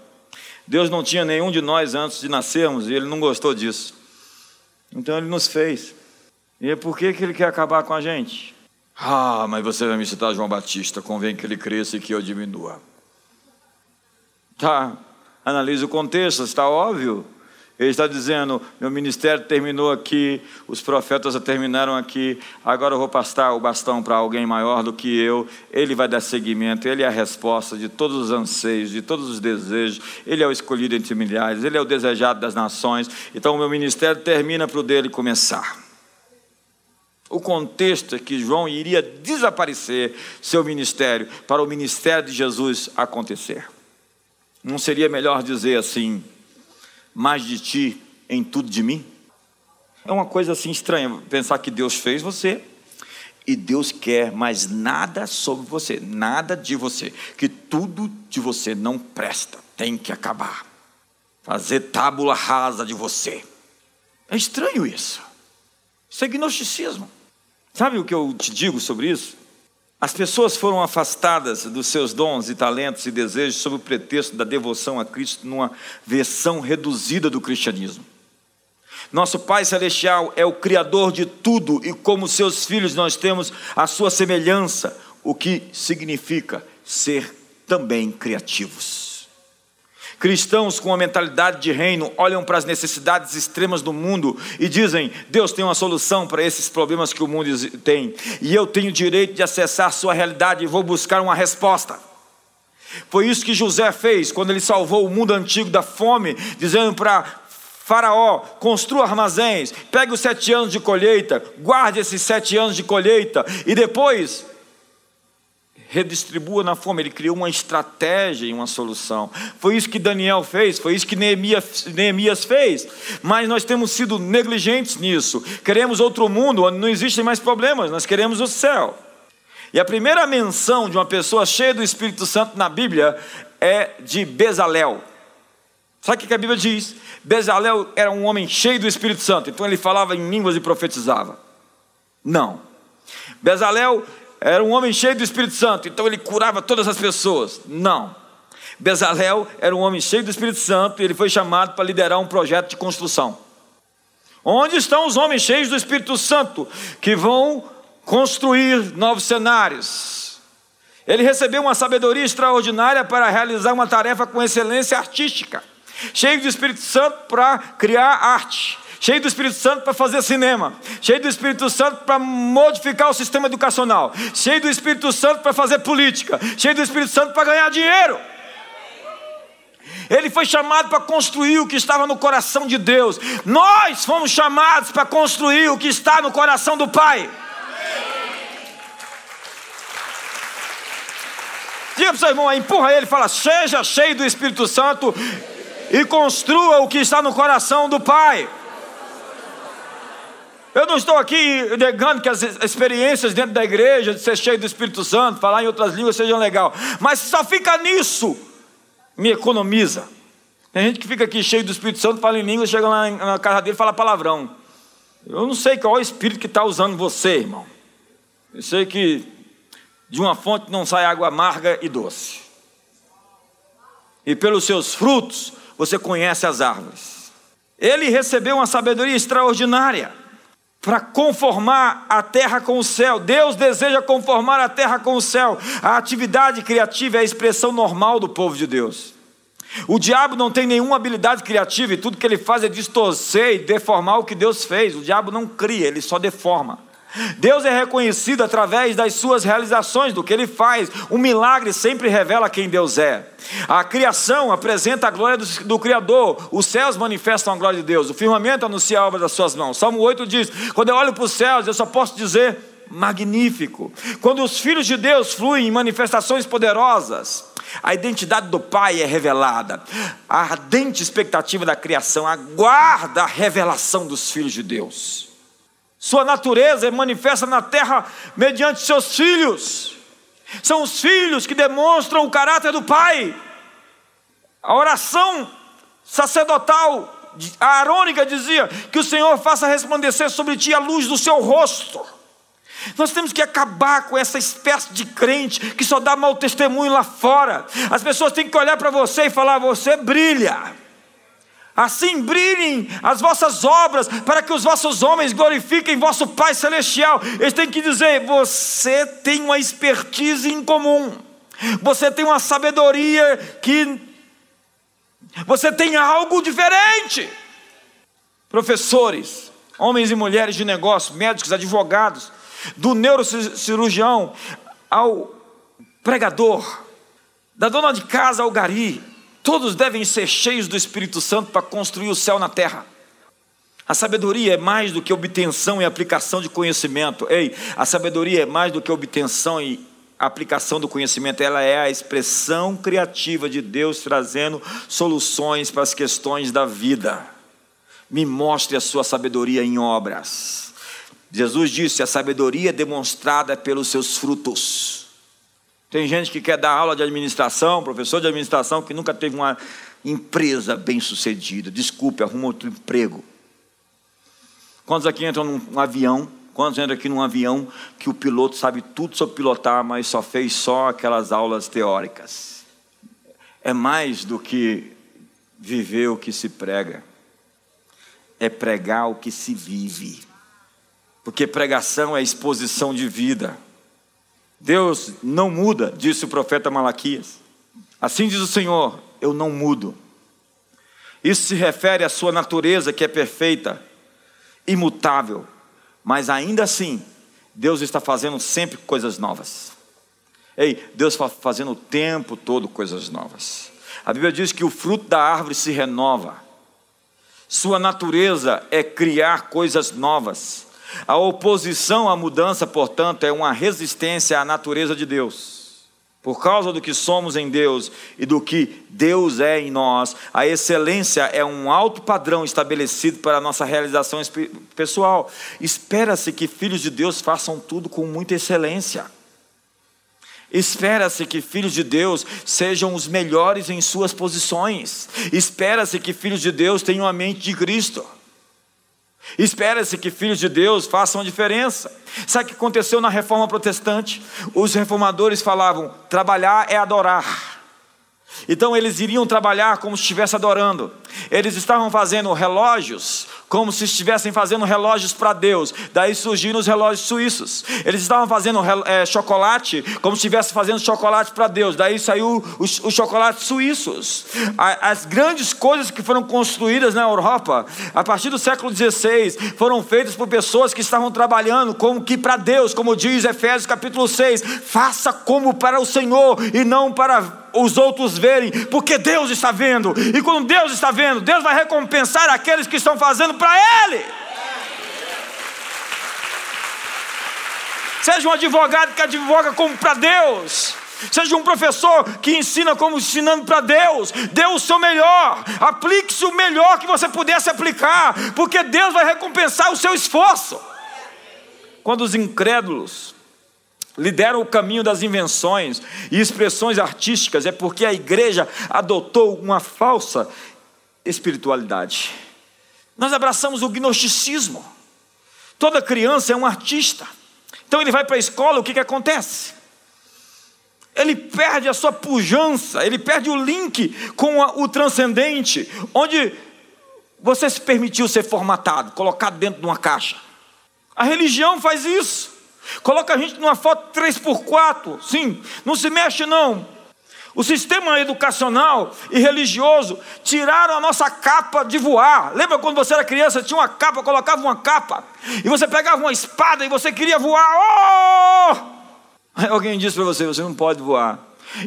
Deus não tinha nenhum de nós antes de nascermos e Ele não gostou disso. Então Ele nos fez. E é por que, que Ele quer acabar com a gente? Ah, mas você vai me citar João Batista, convém que ele cresça e que eu diminua. Tá, analise o contexto, está óbvio Ele está dizendo: meu ministério terminou aqui, os profetas já terminaram aqui, agora eu vou passar o bastão para alguém maior do que eu. Ele vai dar seguimento, ele é a resposta de todos os anseios, de todos os desejos. Ele é o escolhido entre milhares, ele é o desejado das nações. Então o meu ministério termina para o dele começar. O contexto é que João iria desaparecer seu ministério para o ministério de Jesus acontecer. Não seria melhor dizer assim: mais de ti em tudo de mim? É uma coisa assim estranha pensar que Deus fez você e Deus quer mais nada sobre você, nada de você, que tudo de você não presta, tem que acabar. Fazer tábula rasa de você. É estranho isso. Isso é gnosticismo. Sabe o que eu te digo sobre isso? As pessoas foram afastadas dos seus dons e talentos e desejos sob o pretexto da devoção a Cristo numa versão reduzida do cristianismo. Nosso Pai Celestial é o Criador de tudo e, como seus filhos, nós temos a sua semelhança, o que significa ser também criativos. Cristãos com uma mentalidade de reino olham para as necessidades extremas do mundo e dizem: Deus tem uma solução para esses problemas que o mundo tem, e eu tenho direito de acessar sua realidade e vou buscar uma resposta. Foi isso que José fez quando ele salvou o mundo antigo da fome, dizendo para Faraó, construa armazéns, pegue os sete anos de colheita, guarde esses sete anos de colheita, e depois redistribua na fome. Ele criou uma estratégia e uma solução. Foi isso que Daniel fez, foi isso que Neemias, Neemias fez. Mas nós temos sido negligentes nisso. Queremos outro mundo onde não existem mais problemas, nós queremos o céu. E a primeira menção de uma pessoa cheia do Espírito Santo na Bíblia é de Bezalel. Sabe o que a Bíblia diz? Bezalel era um homem cheio do Espírito Santo, então ele falava em línguas e profetizava. Não. Bezalel era um homem cheio do Espírito Santo, então ele curava todas as pessoas. Não. Bezalel era um homem cheio do Espírito Santo e ele foi chamado para liderar um projeto de construção. Onde estão os homens cheios do Espírito Santo que vão construir novos cenários? Ele recebeu uma sabedoria extraordinária para realizar uma tarefa com excelência artística, cheio do Espírito Santo para criar arte cheio do Espírito Santo para fazer cinema, cheio do Espírito Santo para modificar o sistema educacional, cheio do Espírito Santo para fazer política, cheio do Espírito Santo para ganhar dinheiro. Ele foi chamado para construir o que estava no coração de Deus. Nós fomos chamados para construir o que está no coração do Pai. Diga para o seu irmão, empurra ele e fala: Seja cheio do Espírito Santo e construa o que está no coração do Pai. Eu não estou aqui negando que as experiências dentro da igreja, de ser cheio do Espírito Santo, falar em outras línguas, sejam legal. Mas só fica nisso, me economiza. Tem gente que fica aqui cheio do Espírito Santo, fala em línguas, chega lá na casa dele e fala palavrão. Eu não sei qual é o Espírito que está usando você, irmão. Eu sei que de uma fonte não sai água amarga e doce. E pelos seus frutos você conhece as árvores. Ele recebeu uma sabedoria extraordinária para conformar a terra com o céu. Deus deseja conformar a terra com o céu. A atividade criativa é a expressão normal do povo de Deus. O diabo não tem nenhuma habilidade criativa e tudo que ele faz é distorcer e deformar o que Deus fez. O diabo não cria, ele só deforma. Deus é reconhecido através das suas realizações, do que ele faz. O milagre sempre revela quem Deus é. A criação apresenta a glória do, do, Criador, os céus manifestam a glória de Deus, o firmamento anuncia a obra das suas mãos. Salmo 8 diz: Quando eu olho para os céus, eu só posso dizer magnífico. Quando os filhos de Deus fluem em manifestações poderosas, a identidade do Pai é revelada. A ardente expectativa da criação aguarda a revelação dos filhos de Deus. Sua natureza é manifesta na terra mediante seus filhos. São os filhos que demonstram o caráter do Pai. A oração sacerdotal arônica dizia que o Senhor faça resplandecer sobre ti a luz do seu rosto. Nós temos que acabar com essa espécie de crente que só dá mau testemunho lá fora. As pessoas têm que olhar para você e falar: você brilha. Assim brilhem as vossas obras, para que os vossos homens glorifiquem vosso Pai Celestial. Eles têm que dizer: você tem uma expertise em comum, você tem uma sabedoria que. Você tem algo diferente. professores, homens e mulheres de negócio, médicos, advogados, do neurocirurgião ao pregador, da dona de casa ao gari, todos devem ser cheios do Espírito Santo para construir o céu na terra. A sabedoria é mais do que obtenção e aplicação de conhecimento. Ei, a sabedoria é mais do que obtenção e aplicação do conhecimento, ela é a expressão criativa de Deus trazendo soluções para as questões da vida. Me mostre a sua sabedoria em obras. Jesus disse: a sabedoria é demonstrada pelos seus frutos. Tem gente que quer dar aula de administração, professor de administração, que nunca teve uma empresa bem sucedida. Desculpe, arruma outro emprego. Quantos aqui entram num avião? Quantos entram aqui num avião que o piloto sabe tudo sobre pilotar, mas só fez só aquelas aulas teóricas? É mais do que viver o que se prega, é pregar o que se vive. Porque pregação é exposição de vida. Deus não muda, disse o profeta Malaquias. Assim diz o Senhor: eu não mudo. Isso se refere à sua natureza que é perfeita imutável, mas ainda assim, Deus está fazendo sempre coisas novas. Ei, Deus está fazendo o tempo todo coisas novas. A Bíblia diz que o fruto da árvore se renova. Sua natureza é criar coisas novas. A oposição à mudança, portanto, é uma resistência à natureza de Deus. Por causa do que somos em Deus e do que Deus é em nós, a excelência é um alto padrão estabelecido para a nossa realização pessoal. Espera-se que filhos de Deus façam tudo com muita excelência. Espera-se que filhos de Deus sejam os melhores em suas posições. Espera-se que filhos de Deus tenham a mente de Cristo. Espera-se que filhos de Deus façam a diferença. Sabe o que aconteceu na reforma protestante? Os reformadores falavam: trabalhar é adorar. Então eles iriam trabalhar como se estivesse adorando. Eles estavam fazendo relógios como se estivessem fazendo relógios para Deus. Daí surgiram os relógios suíços. Eles estavam fazendo é, chocolate como se estivessem fazendo chocolate para Deus. Daí saiu os, os chocolates suíços. As grandes coisas que foram construídas na Europa, a partir do século XVI, foram feitas por pessoas que estavam trabalhando como que para Deus, como diz Efésios capítulo 6. Faça como para o Senhor e não para os outros verem, porque Deus está vendo. E quando Deus está vendo, Deus vai recompensar aqueles que estão fazendo para Ele. Seja um advogado que advoga como para Deus. Seja um professor que ensina como ensinando para Deus. Dê o seu melhor. Aplique-se o melhor que você pudesse aplicar. Porque Deus vai recompensar o seu esforço. Quando os incrédulos lideram o caminho das invenções e expressões artísticas, é porque a igreja adotou uma falsa espiritualidade. Nós abraçamos o gnosticismo. Toda criança é um artista. Então ele vai para a escola, o que, que acontece? Ele perde a sua pujança, ele perde o link com a, o transcendente, onde você se permitiu ser formatado, colocado dentro de uma caixa. A religião faz isso. Coloca a gente numa foto 3x4, sim, não se mexe não. O sistema educacional e religioso tiraram a nossa capa de voar. Lembra quando você era criança, tinha uma capa, colocava uma capa, e você pegava uma espada e você queria voar. Oh! Aí alguém disse para você: você não pode voar.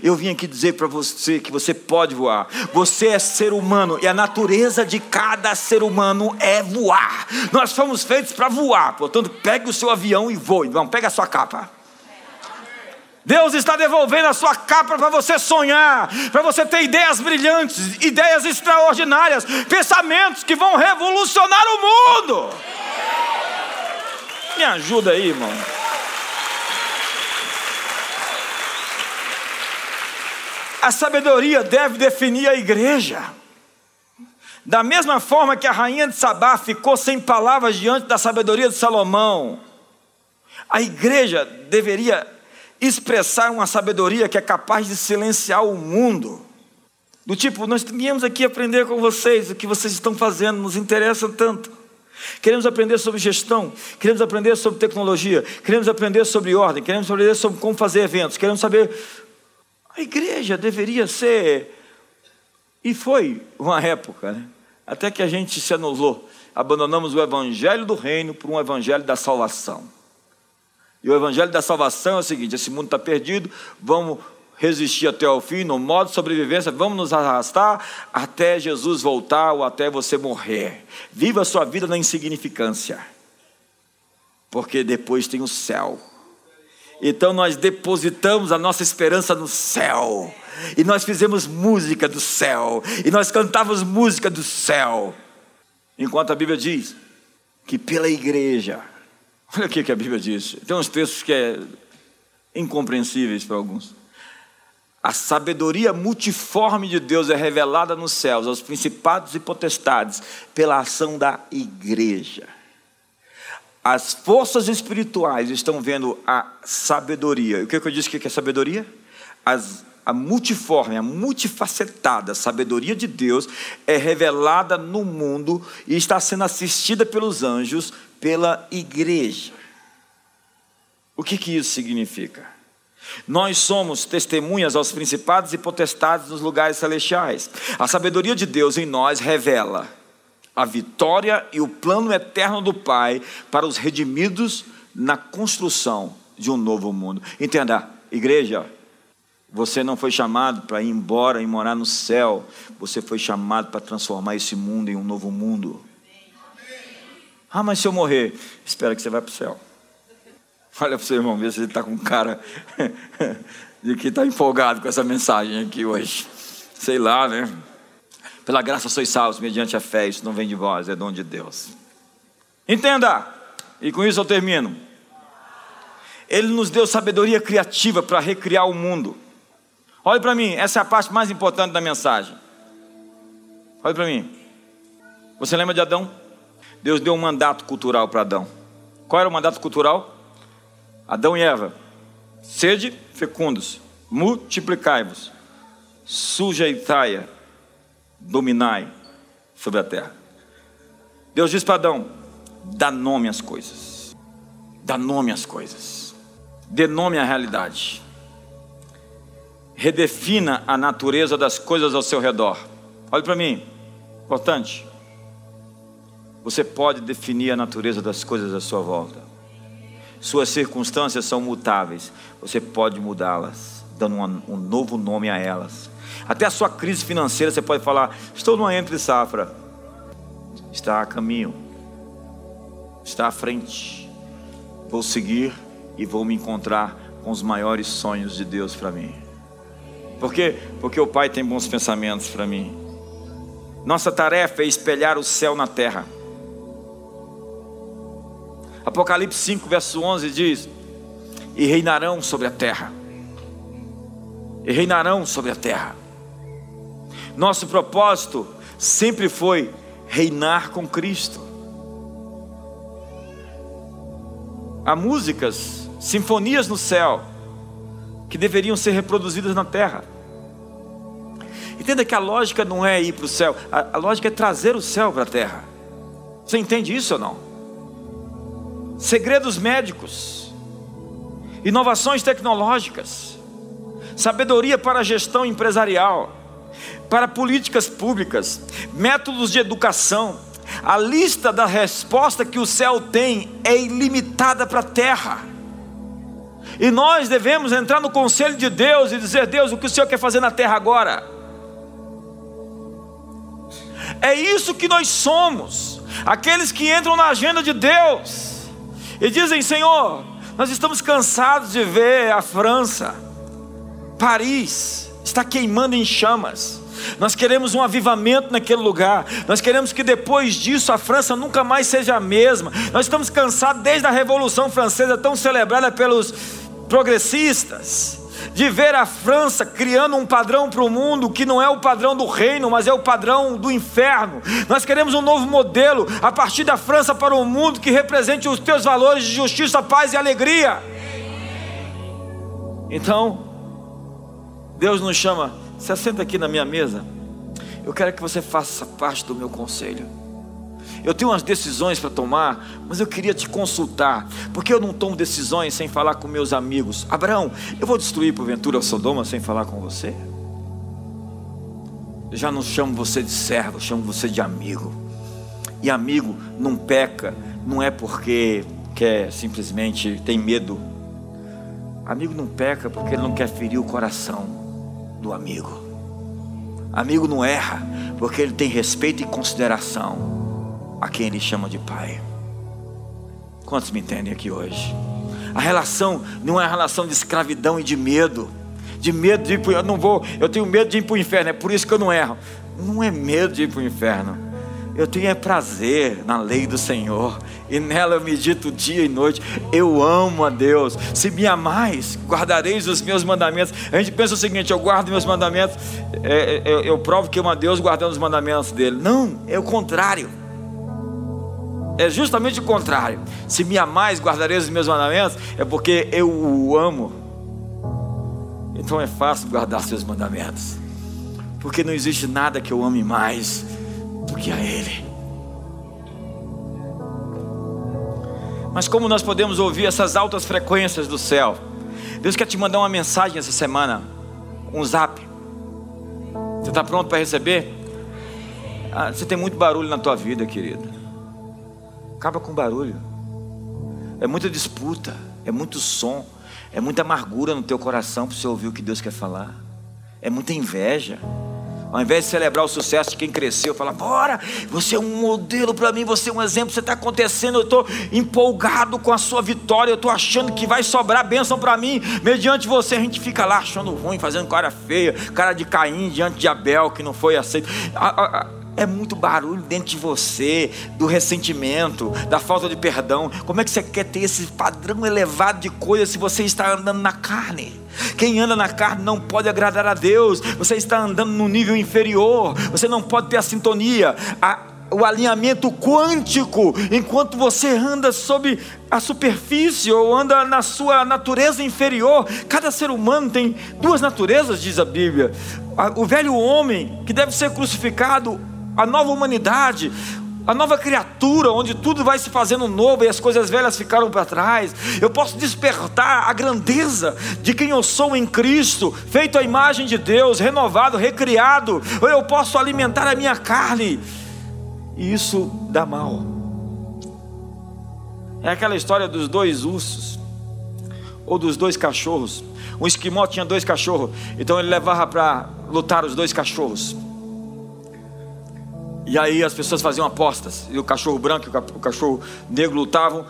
Eu vim aqui dizer para você que você pode voar. Você é ser humano e a natureza de cada ser humano é voar. Nós fomos feitos para voar. Portanto, pegue o seu avião e voe. Vamos, pega a sua capa. Deus está devolvendo a sua capa para você sonhar, para você ter ideias brilhantes, ideias extraordinárias, pensamentos que vão revolucionar o mundo. Me ajuda aí, irmão. A sabedoria deve definir a igreja. Da mesma forma que a rainha de Sabá ficou sem palavras diante da sabedoria de Salomão, a igreja deveria expressar uma sabedoria que é capaz de silenciar o mundo. Do tipo, nós viemos aqui aprender com vocês, o que vocês estão fazendo nos interessa tanto. Queremos aprender sobre gestão, queremos aprender sobre tecnologia, queremos aprender sobre ordem, queremos aprender sobre como fazer eventos, queremos saber. A igreja deveria ser, e foi uma época, né? até que a gente se anulou abandonamos o evangelho do reino por um evangelho da salvação. E o evangelho da salvação é o seguinte: esse mundo está perdido, vamos resistir até o fim, no modo de sobrevivência, vamos nos arrastar até Jesus voltar ou até você morrer. Viva a sua vida na insignificância, porque depois tem o céu. Então nós depositamos a nossa esperança no céu. E nós fizemos música do céu. E nós cantávamos música do céu. Enquanto a Bíblia diz que pela igreja, [LAUGHS] olha o que a Bíblia diz. Tem uns textos que é incompreensíveis para alguns. A sabedoria multiforme de Deus é revelada nos céus aos principados e potestades pela ação da igreja. As forças espirituais estão vendo a sabedoria. O que, eu disse que é sabedoria? As, a multiforme, a multifacetada sabedoria de Deus é revelada no mundo e está sendo assistida pelos anjos, pela igreja. O que, que isso significa? Nós somos testemunhas aos principados e potestades nos lugares celestiais. A sabedoria de Deus em nós revela a vitória e o plano eterno do Pai para os redimidos na construção de um novo mundo. Entenda, igreja, você não foi chamado para ir embora e morar no céu, você foi chamado para transformar esse mundo em um novo mundo. Ah, mas se eu morrer, espera que você vai para o céu. Olha para o seu irmão, ver se ele está com cara [LAUGHS] de que está empolgado com essa mensagem aqui hoje. Sei lá, né? Pela graça sois salvos, mediante a fé, isso não vem de vós, é dom de Deus. Entenda, e com isso eu termino. Ele nos deu sabedoria criativa para recriar o mundo. Olhe para mim, essa é a parte mais importante da mensagem. Olhe para mim. Você lembra de Adão? Deus deu um mandato cultural para Adão. Qual era o mandato cultural? Adão e Eva, sede fecundos, multiplicai-vos, sujeitai-a dominai sobre a terra. Deus diz para Adão: dá nome às coisas, dá nome às coisas, dê nome à realidade, redefina a natureza das coisas ao seu redor. Olhe para mim, importante. Você pode definir a natureza das coisas à sua volta. Suas circunstâncias são mutáveis. Você pode mudá-las, dando um novo nome a elas. Até a sua crise financeira você pode falar: estou numa entre safra. Está a caminho. Está à frente. Vou seguir e vou me encontrar com os maiores sonhos de Deus para mim. Por quê? Porque o Pai tem bons pensamentos para mim. Nossa tarefa é espelhar o céu na terra. Apocalipse 5, verso 11 diz: E reinarão sobre a terra. E reinarão sobre a terra. Nosso propósito sempre foi reinar com Cristo. Há músicas, sinfonias no céu, que deveriam ser reproduzidas na terra. Entenda que a lógica não é ir para o céu, a, a lógica é trazer o céu para a terra. Você entende isso ou não? Segredos médicos, inovações tecnológicas, sabedoria para a gestão empresarial para políticas públicas, métodos de educação. A lista da resposta que o céu tem é ilimitada para a terra. E nós devemos entrar no conselho de Deus e dizer: Deus, o que o Senhor quer fazer na terra agora? É isso que nós somos, aqueles que entram na agenda de Deus e dizem: Senhor, nós estamos cansados de ver a França, Paris, está queimando em chamas. Nós queremos um avivamento naquele lugar. Nós queremos que depois disso a França nunca mais seja a mesma. Nós estamos cansados desde a Revolução Francesa, tão celebrada pelos progressistas, de ver a França criando um padrão para o mundo que não é o padrão do reino, mas é o padrão do inferno. Nós queremos um novo modelo a partir da França para o mundo que represente os teus valores de justiça, paz e alegria. Então, Deus nos chama se assenta aqui na minha mesa. Eu quero que você faça parte do meu conselho. Eu tenho umas decisões para tomar, mas eu queria te consultar, porque eu não tomo decisões sem falar com meus amigos. Abraão, eu vou destruir porventura o Sodoma sem falar com você? Eu já não chamo você de servo, chamo você de amigo. E amigo não peca, não é porque quer simplesmente tem medo. Amigo não peca porque ele não quer ferir o coração do amigo. Amigo não erra porque ele tem respeito e consideração a quem ele chama de pai. Quantos me entendem aqui hoje? A relação não é uma relação de escravidão e de medo. De medo de ir para eu não vou, eu tenho medo de ir para o inferno, é por isso que eu não erro. Não é medo de ir para o inferno eu tenho é prazer na lei do Senhor, e nela eu medito dia e noite. Eu amo a Deus. Se me amais, guardareis os meus mandamentos. A gente pensa o seguinte: eu guardo meus mandamentos, é, é, eu, eu provo que eu amo a Deus guardando os mandamentos dele. Não, é o contrário. É justamente o contrário. Se me amais, guardareis os meus mandamentos, é porque eu o amo. Então é fácil guardar seus mandamentos, porque não existe nada que eu ame mais do que a Ele. Mas como nós podemos ouvir essas altas frequências do céu? Deus quer te mandar uma mensagem essa semana, um zap. Você está pronto para receber? Ah, você tem muito barulho na tua vida, querido. Acaba com barulho. É muita disputa, é muito som, é muita amargura no teu coração para você ouvir o que Deus quer falar. É muita inveja. Ao invés de celebrar o sucesso de quem cresceu, falar, bora, você é um modelo para mim, você é um exemplo, você está acontecendo, eu estou empolgado com a sua vitória, eu estou achando que vai sobrar bênção para mim, mediante você, a gente fica lá achando ruim, fazendo cara feia, cara de Caim diante de Abel, que não foi aceito. É muito barulho dentro de você, do ressentimento, da falta de perdão. Como é que você quer ter esse padrão elevado de coisas se você está andando na carne? Quem anda na carne não pode agradar a Deus. Você está andando no nível inferior. Você não pode ter a sintonia, a, o alinhamento quântico, enquanto você anda sob a superfície ou anda na sua natureza inferior. Cada ser humano tem duas naturezas, diz a Bíblia. O velho homem, que deve ser crucificado a nova humanidade, a nova criatura, onde tudo vai se fazendo novo e as coisas velhas ficaram para trás. Eu posso despertar a grandeza de quem eu sou em Cristo, feito à imagem de Deus, renovado, recriado. Ou eu posso alimentar a minha carne, e isso dá mal. É aquela história dos dois ursos, ou dos dois cachorros. Um esquimó tinha dois cachorros, então ele levava para lutar os dois cachorros. E aí as pessoas faziam apostas. E o cachorro branco e o cachorro negro lutavam.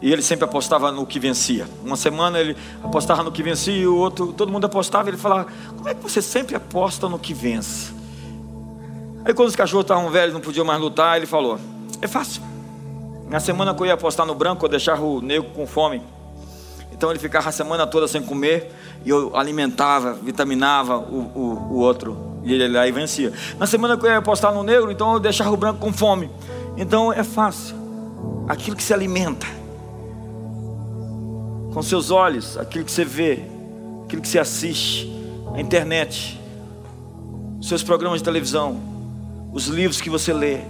E ele sempre apostava no que vencia. Uma semana ele apostava no que vencia e o outro, todo mundo apostava. E ele falava: Como é que você sempre aposta no que vence? Aí quando os cachorros estavam velhos, não podiam mais lutar, ele falou: É fácil. Na semana que eu ia apostar no branco, eu deixava o negro com fome. Então ele ficava a semana toda sem comer e eu alimentava, vitaminava o, o, o outro e ele aí vencia. Na semana que eu ia apostar no negro, então eu deixava o branco com fome. Então é fácil. Aquilo que se alimenta com seus olhos, aquilo que você vê, aquilo que você assiste, a internet, seus programas de televisão, os livros que você lê,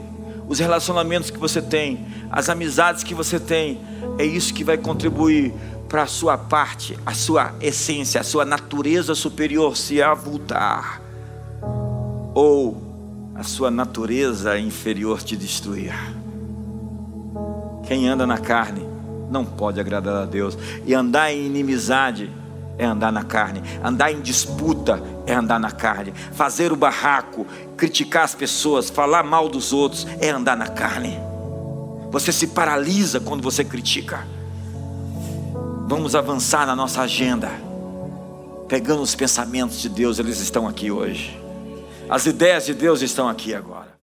os relacionamentos que você tem, as amizades que você tem, é isso que vai contribuir para a sua parte, a sua essência, a sua natureza superior se avultar ou a sua natureza inferior te destruir. Quem anda na carne não pode agradar a Deus, e andar em inimizade é andar na carne, andar em disputa é andar na carne, fazer o barraco, criticar as pessoas, falar mal dos outros é andar na carne. Você se paralisa quando você critica. Vamos avançar na nossa agenda, pegando os pensamentos de Deus, eles estão aqui hoje. As ideias de Deus estão aqui agora.